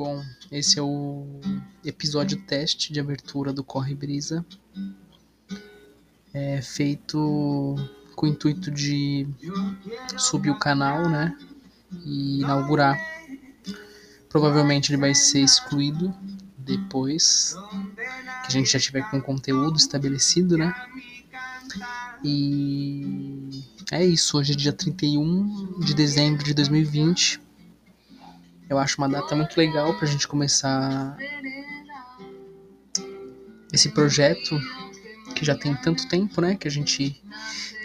Bom, esse é o episódio teste de abertura do Corre Brisa. É feito com o intuito de subir o canal, né? E inaugurar. Provavelmente ele vai ser excluído depois que a gente já tiver com o conteúdo estabelecido, né? E é isso, hoje é dia 31 de dezembro de 2020. Eu acho uma data muito legal pra gente começar esse projeto que já tem tanto tempo, né? Que a gente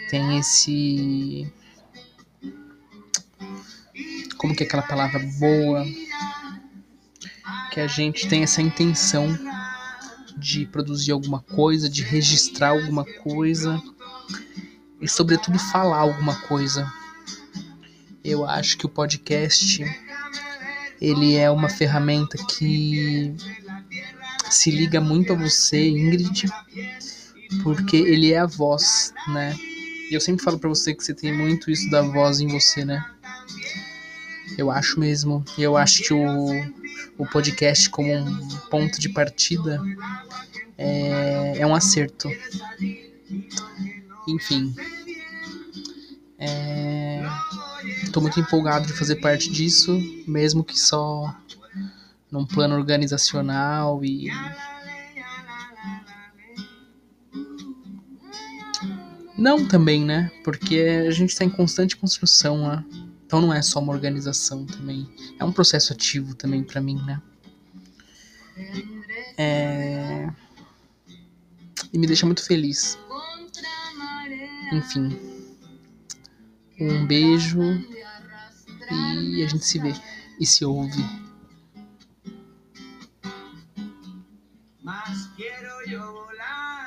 tem esse. Como que é aquela palavra boa? Que a gente tem essa intenção de produzir alguma coisa, de registrar alguma coisa e, sobretudo, falar alguma coisa. Eu acho que o podcast ele é uma ferramenta que se liga muito a você, Ingrid, porque ele é a voz, né? E eu sempre falo para você que você tem muito isso da voz em você, né? Eu acho mesmo. E eu acho que o, o podcast como um ponto de partida é, é um acerto. Enfim. É, tô muito empolgado de fazer parte disso, mesmo que só num plano organizacional e não também, né? Porque a gente está em constante construção, né? Então não é só uma organização também, é um processo ativo também para mim, né? É... E me deixa muito feliz. Enfim. Um beijo e a gente se vê e se ouve. Mas quero eu volar